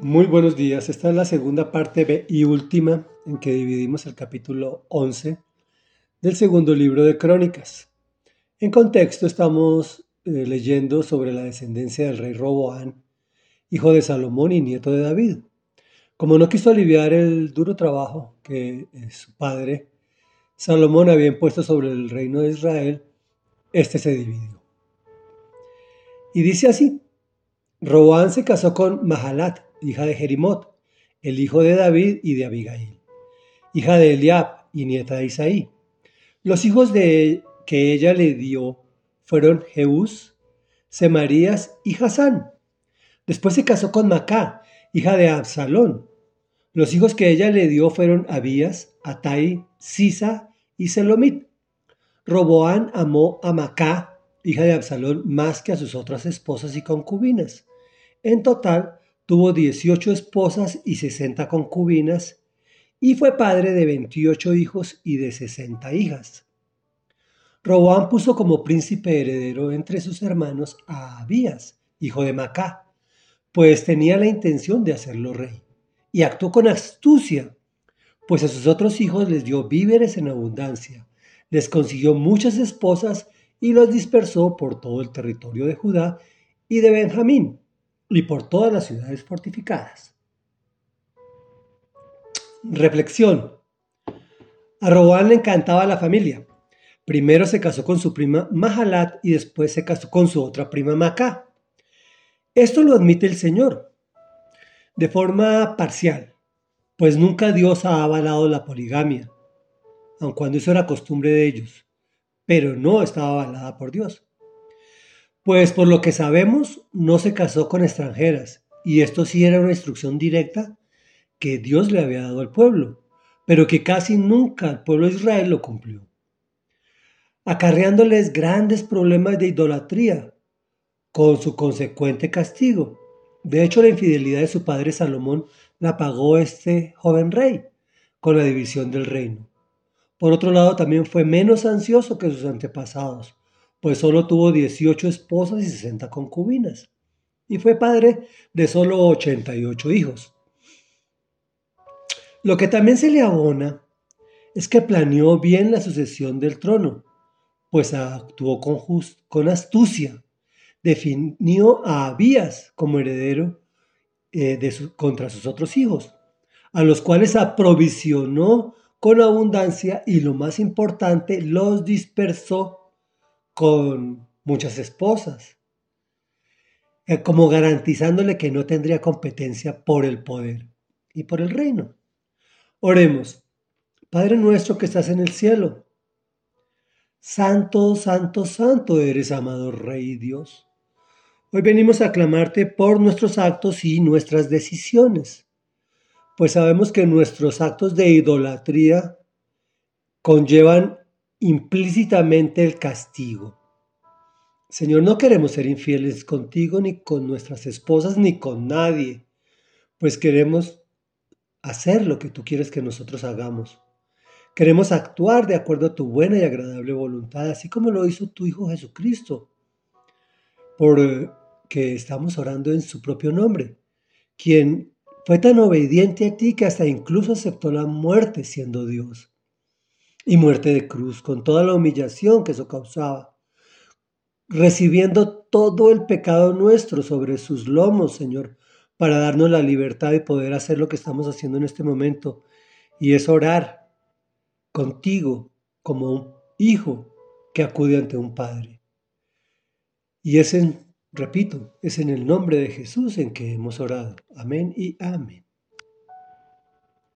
Muy buenos días. Esta es la segunda parte y última en que dividimos el capítulo 11 del segundo libro de Crónicas. En contexto estamos eh, leyendo sobre la descendencia del rey Roboán, hijo de Salomón y nieto de David. Como no quiso aliviar el duro trabajo que eh, su padre Salomón había impuesto sobre el reino de Israel, este se dividió. Y dice así, Roboán se casó con Mahalat, hija de Jerimot, el hijo de David y de Abigail, hija de Eliab y nieta de Isaí. Los hijos de que ella le dio fueron Jeús, Semarías y Hasán. Después se casó con Macá, hija de Absalón. Los hijos que ella le dio fueron Abías, Atai, Sisa y Selomit. Roboán amó a Macá, hija de Absalón, más que a sus otras esposas y concubinas. En total, tuvo 18 esposas y 60 concubinas, y fue padre de 28 hijos y de 60 hijas. Roboán puso como príncipe heredero entre sus hermanos a Abías, hijo de Macá, pues tenía la intención de hacerlo rey, y actuó con astucia, pues a sus otros hijos les dio víveres en abundancia, les consiguió muchas esposas y los dispersó por todo el territorio de Judá y de Benjamín, y por todas las ciudades fortificadas. Reflexión. A Roboán le encantaba la familia. Primero se casó con su prima Mahalat y después se casó con su otra prima Macá. Esto lo admite el Señor, de forma parcial, pues nunca Dios ha avalado la poligamia, aun cuando eso era costumbre de ellos, pero no estaba avalada por Dios. Pues por lo que sabemos, no se casó con extranjeras, y esto sí era una instrucción directa que Dios le había dado al pueblo, pero que casi nunca el pueblo de Israel lo cumplió, acarreándoles grandes problemas de idolatría, con su consecuente castigo. De hecho, la infidelidad de su padre Salomón la pagó este joven rey con la división del reino. Por otro lado, también fue menos ansioso que sus antepasados, pues solo tuvo 18 esposas y 60 concubinas, y fue padre de solo 88 hijos. Lo que también se le abona es que planeó bien la sucesión del trono, pues actuó con, astucia, definió a Abías como heredero eh, contra sus otros hijos, a los cuales aprovisionó con abundancia y lo más importante, los dispersó con muchas esposas, eh, como garantizándole que no tendría competencia por el poder y por el reino. Oremos, Padre nuestro que estás en el cielo, Santo, Santo, Santo eres, amado Rey Dios. Hoy venimos a aclamarte por nuestros actos y nuestras decisiones, pues sabemos que nuestros actos de idolatría conllevan implícitamente el castigo. Señor, no queremos ser infieles contigo, ni con nuestras esposas, ni con nadie, pues queremos hacer lo que tú quieres que nosotros hagamos. Queremos actuar de acuerdo a tu buena y agradable voluntad, así como lo hizo tu Hijo Jesucristo, porque estamos orando en su propio nombre, quien fue tan obediente a ti que hasta incluso aceptó la muerte siendo Dios y muerte de cruz, con toda la humillación que eso causaba, recibiendo todo el pecado nuestro sobre sus lomos, Señor, para darnos la libertad de poder hacer lo que estamos haciendo en este momento, y es orar contigo como un hijo que acude ante un padre. Y es en, repito, es en el nombre de Jesús en que hemos orado. Amén y amén.